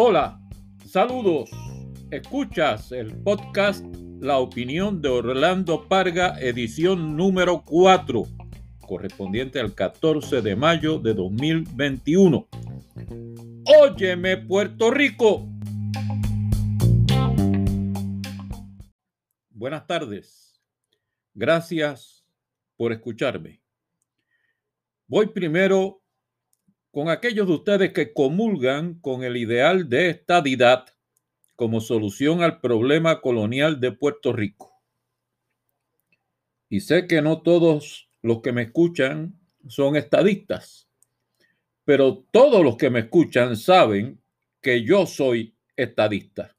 Hola, saludos. Escuchas el podcast La opinión de Orlando Parga, edición número 4, correspondiente al 14 de mayo de 2021. Óyeme, Puerto Rico. Buenas tardes. Gracias por escucharme. Voy primero con aquellos de ustedes que comulgan con el ideal de estadidad como solución al problema colonial de Puerto Rico. Y sé que no todos los que me escuchan son estadistas, pero todos los que me escuchan saben que yo soy estadista.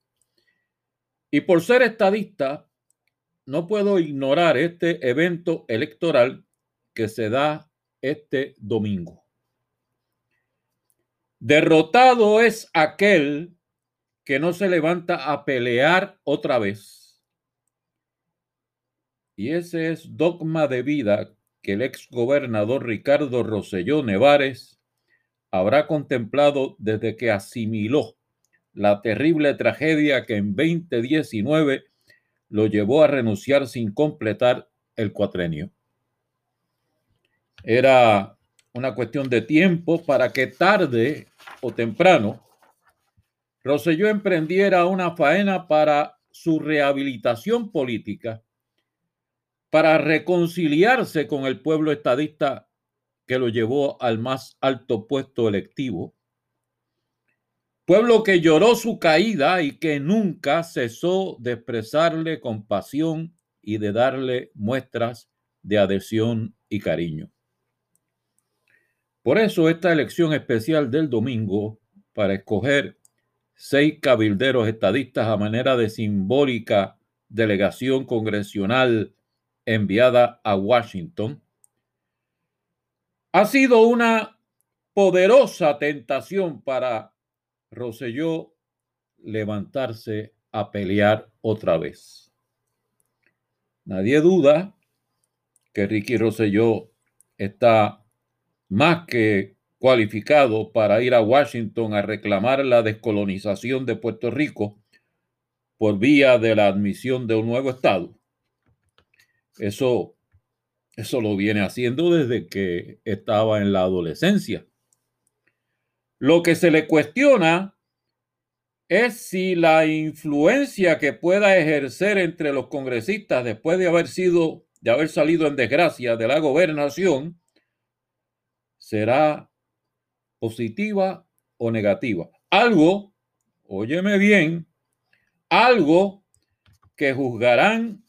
Y por ser estadista, no puedo ignorar este evento electoral que se da este domingo. Derrotado es aquel que no se levanta a pelear otra vez. Y ese es dogma de vida que el ex gobernador Ricardo Rosselló Nevares habrá contemplado desde que asimiló la terrible tragedia que en 2019 lo llevó a renunciar sin completar el cuatrenio. Era una cuestión de tiempo para que tarde o temprano Roselló emprendiera una faena para su rehabilitación política, para reconciliarse con el pueblo estadista que lo llevó al más alto puesto electivo, pueblo que lloró su caída y que nunca cesó de expresarle compasión y de darle muestras de adhesión y cariño. Por eso esta elección especial del domingo para escoger seis cabilderos estadistas a manera de simbólica delegación congresional enviada a Washington, ha sido una poderosa tentación para Roselló levantarse a pelear otra vez. Nadie duda que Ricky Rosselló está más que cualificado para ir a Washington a reclamar la descolonización de Puerto Rico por vía de la admisión de un nuevo Estado. Eso, eso lo viene haciendo desde que estaba en la adolescencia. Lo que se le cuestiona es si la influencia que pueda ejercer entre los congresistas después de haber sido, de haber salido en desgracia de la gobernación, será positiva o negativa. Algo, óyeme bien, algo que juzgarán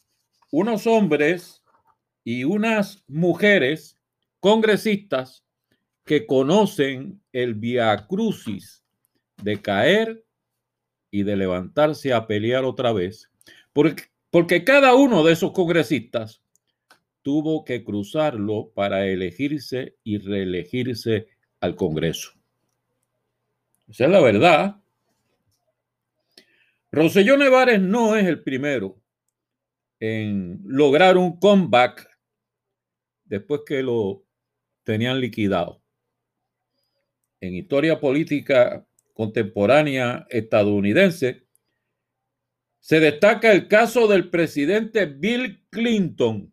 unos hombres y unas mujeres congresistas que conocen el via crucis de caer y de levantarse a pelear otra vez, porque, porque cada uno de esos congresistas tuvo que cruzarlo para elegirse y reelegirse al Congreso. Esa es la verdad. Roselló Nevares no es el primero en lograr un comeback después que lo tenían liquidado. En historia política contemporánea estadounidense, se destaca el caso del presidente Bill Clinton,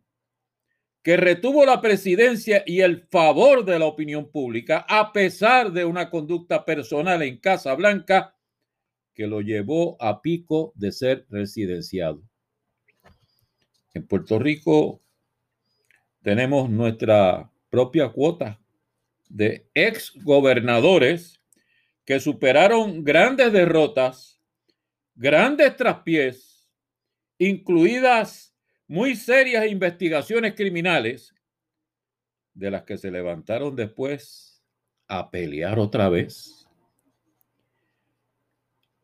que retuvo la presidencia y el favor de la opinión pública a pesar de una conducta personal en Casa Blanca que lo llevó a pico de ser residenciado. En Puerto Rico tenemos nuestra propia cuota de ex gobernadores que superaron grandes derrotas, grandes traspiés, incluidas muy serias investigaciones criminales de las que se levantaron después a pelear otra vez.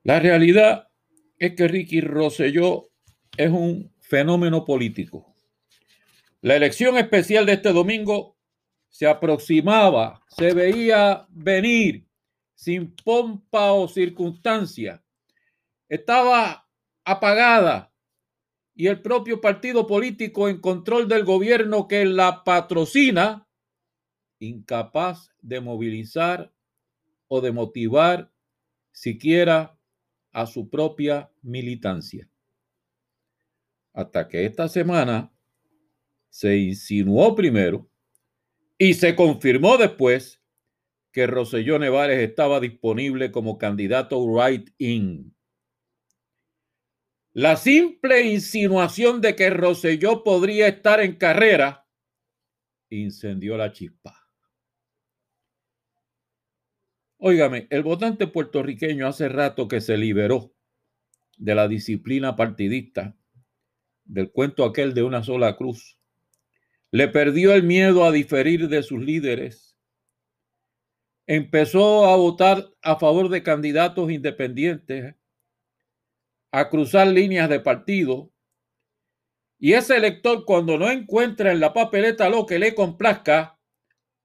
La realidad es que Ricky Rosselló es un fenómeno político. La elección especial de este domingo se aproximaba, se veía venir sin pompa o circunstancia. Estaba apagada y el propio partido político en control del gobierno que la patrocina incapaz de movilizar o de motivar siquiera a su propia militancia. Hasta que esta semana se insinuó primero y se confirmó después que Roselló Nevares estaba disponible como candidato right-in. La simple insinuación de que Roselló podría estar en carrera incendió la chispa. Óigame, el votante puertorriqueño hace rato que se liberó de la disciplina partidista, del cuento aquel de una sola cruz. Le perdió el miedo a diferir de sus líderes. Empezó a votar a favor de candidatos independientes, a cruzar líneas de partido. Y ese elector, cuando no encuentra en la papeleta lo que le complazca,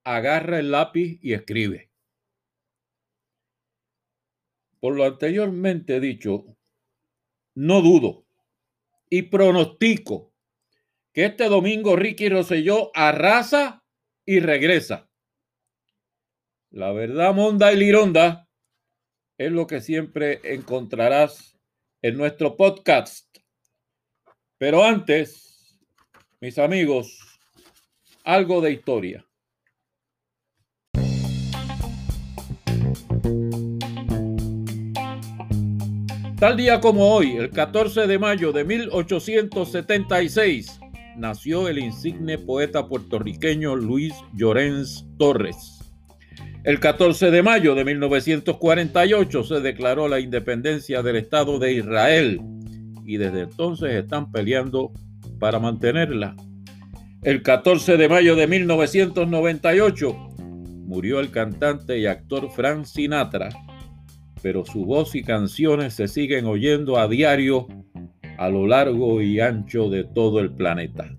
agarra el lápiz y escribe. Por lo anteriormente dicho, no dudo y pronostico que este domingo Ricky Rosselló arrasa y regresa. La verdad monda y lironda es lo que siempre encontrarás en nuestro podcast. Pero antes, mis amigos, algo de historia. Tal día como hoy, el 14 de mayo de 1876, nació el insigne poeta puertorriqueño Luis Llorens Torres. El 14 de mayo de 1948 se declaró la independencia del Estado de Israel y desde entonces están peleando para mantenerla. El 14 de mayo de 1998 murió el cantante y actor Frank Sinatra pero su voz y canciones se siguen oyendo a diario a lo largo y ancho de todo el planeta.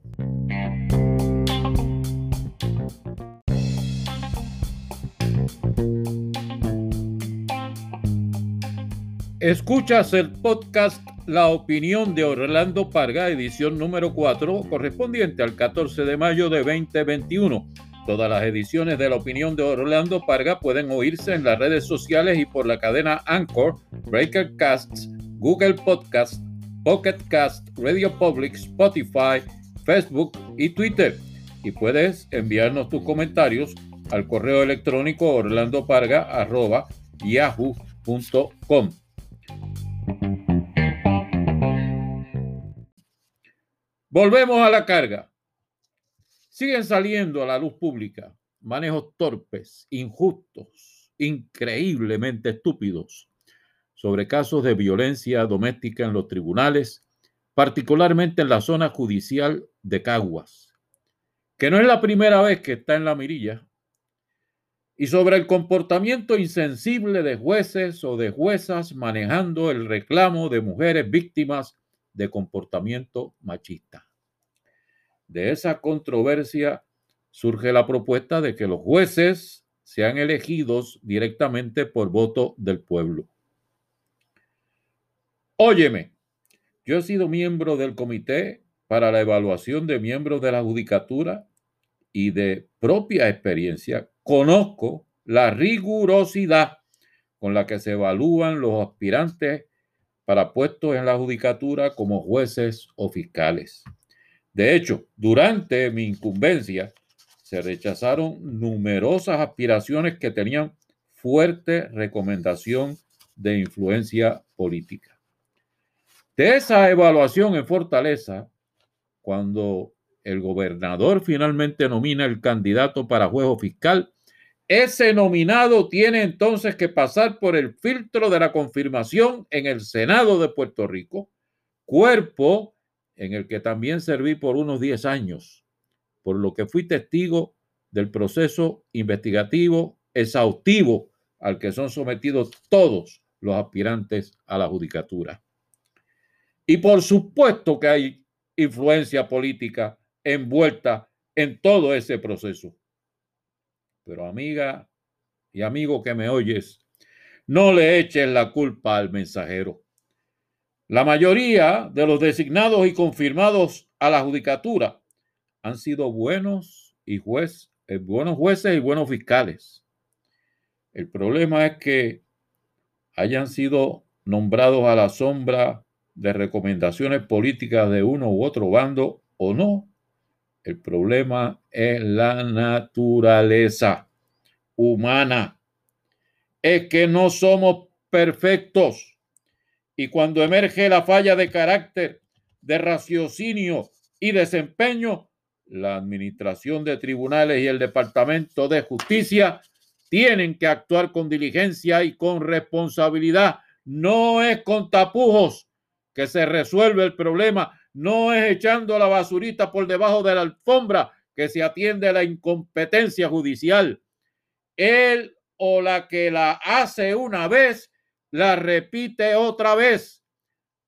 Escuchas el podcast La opinión de Orlando Parga, edición número 4, correspondiente al 14 de mayo de 2021 Todas las ediciones de la opinión de Orlando Parga pueden oírse en las redes sociales y por la cadena Anchor, Breaker Casts, Google Podcast, Pocket Cast, Radio Public, Spotify, Facebook y Twitter. Y puedes enviarnos tus comentarios al correo electrónico orlandoparga.yahoo.com. Volvemos a la carga. Siguen saliendo a la luz pública manejos torpes, injustos, increíblemente estúpidos sobre casos de violencia doméstica en los tribunales, particularmente en la zona judicial de Caguas, que no es la primera vez que está en la mirilla, y sobre el comportamiento insensible de jueces o de juezas manejando el reclamo de mujeres víctimas de comportamiento machista de esa controversia surge la propuesta de que los jueces sean elegidos directamente por voto del pueblo. Óyeme, yo he sido miembro del comité para la evaluación de miembros de la judicatura y de propia experiencia conozco la rigurosidad con la que se evalúan los aspirantes para puestos en la judicatura como jueces o fiscales. De hecho, durante mi incumbencia se rechazaron numerosas aspiraciones que tenían fuerte recomendación de influencia política. De esa evaluación en Fortaleza, cuando el gobernador finalmente nomina el candidato para juego fiscal, ese nominado tiene entonces que pasar por el filtro de la confirmación en el Senado de Puerto Rico, cuerpo en el que también serví por unos 10 años, por lo que fui testigo del proceso investigativo exhaustivo al que son sometidos todos los aspirantes a la judicatura. Y por supuesto que hay influencia política envuelta en todo ese proceso. Pero amiga y amigo que me oyes, no le eches la culpa al mensajero. La mayoría de los designados y confirmados a la judicatura han sido buenos y juez eh, buenos jueces y buenos fiscales. El problema es que hayan sido nombrados a la sombra de recomendaciones políticas de uno u otro bando o no. El problema es la naturaleza humana. Es que no somos perfectos. Y cuando emerge la falla de carácter, de raciocinio y desempeño, la Administración de Tribunales y el Departamento de Justicia tienen que actuar con diligencia y con responsabilidad. No es con tapujos que se resuelve el problema, no es echando la basurita por debajo de la alfombra que se atiende a la incompetencia judicial. Él o la que la hace una vez, la repite otra vez.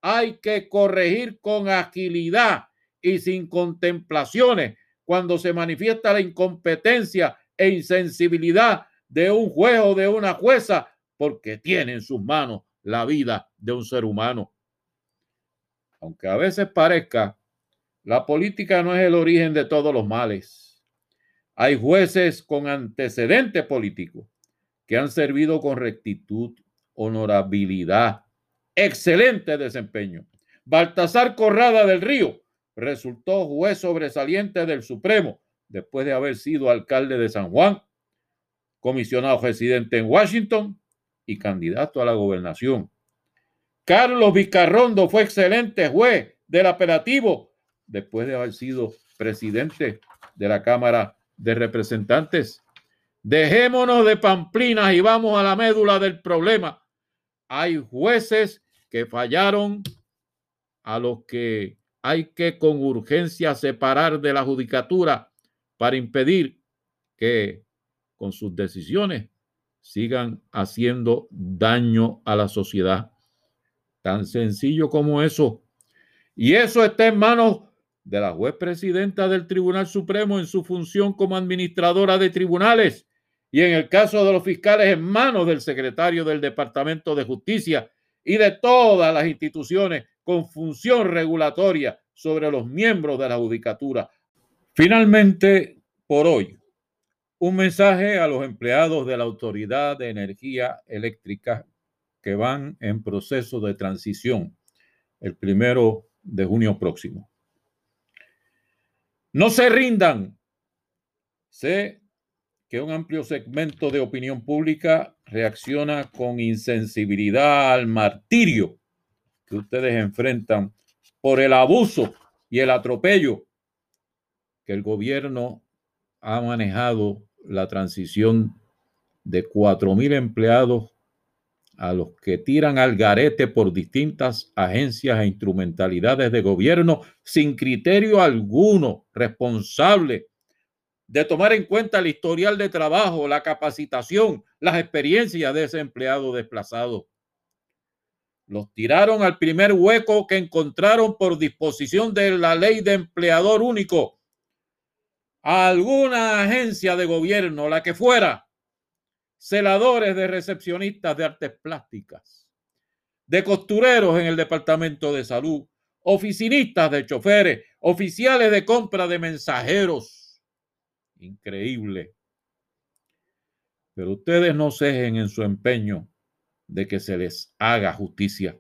Hay que corregir con agilidad y sin contemplaciones cuando se manifiesta la incompetencia e insensibilidad de un juez o de una jueza porque tiene en sus manos la vida de un ser humano. Aunque a veces parezca, la política no es el origen de todos los males. Hay jueces con antecedente político que han servido con rectitud, honorabilidad, excelente desempeño. Baltasar Corrada del Río resultó juez sobresaliente del Supremo después de haber sido alcalde de San Juan, comisionado residente en Washington y candidato a la gobernación. Carlos Vicarrondo fue excelente juez del apelativo después de haber sido presidente de la Cámara de Representantes. Dejémonos de pamplinas y vamos a la médula del problema. Hay jueces que fallaron a los que hay que con urgencia separar de la judicatura para impedir que con sus decisiones sigan haciendo daño a la sociedad. Tan sencillo como eso. Y eso está en manos de la juez presidenta del Tribunal Supremo en su función como administradora de tribunales y en el caso de los fiscales en manos del secretario del Departamento de Justicia y de todas las instituciones con función regulatoria sobre los miembros de la judicatura. Finalmente, por hoy, un mensaje a los empleados de la Autoridad de Energía Eléctrica que van en proceso de transición el primero de junio próximo. No se rindan. Sé que un amplio segmento de opinión pública reacciona con insensibilidad al martirio que ustedes enfrentan por el abuso y el atropello que el gobierno ha manejado la transición de cuatro mil empleados a los que tiran al garete por distintas agencias e instrumentalidades de gobierno sin criterio alguno responsable de tomar en cuenta el historial de trabajo, la capacitación, las experiencias de ese empleado desplazado. Los tiraron al primer hueco que encontraron por disposición de la ley de empleador único. A alguna agencia de gobierno, la que fuera, celadores de recepcionistas de artes plásticas, de costureros en el departamento de salud, oficinistas de choferes, oficiales de compra de mensajeros. Increíble. Pero ustedes no cejen en su empeño de que se les haga justicia.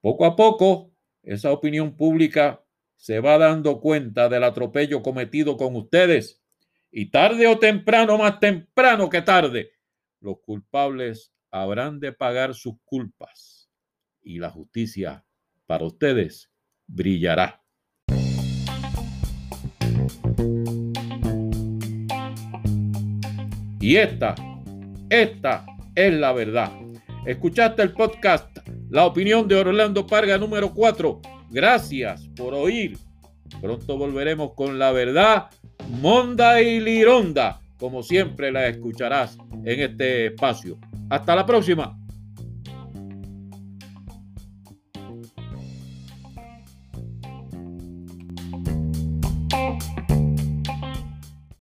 Poco a poco, esa opinión pública se va dando cuenta del atropello cometido con ustedes y tarde o temprano, más temprano que tarde, los culpables habrán de pagar sus culpas y la justicia para ustedes brillará. Y esta, esta es la verdad. Escuchaste el podcast La opinión de Orlando Parga número 4. Gracias por oír. Pronto volveremos con la verdad, monda y lironda, como siempre la escucharás en este espacio. Hasta la próxima.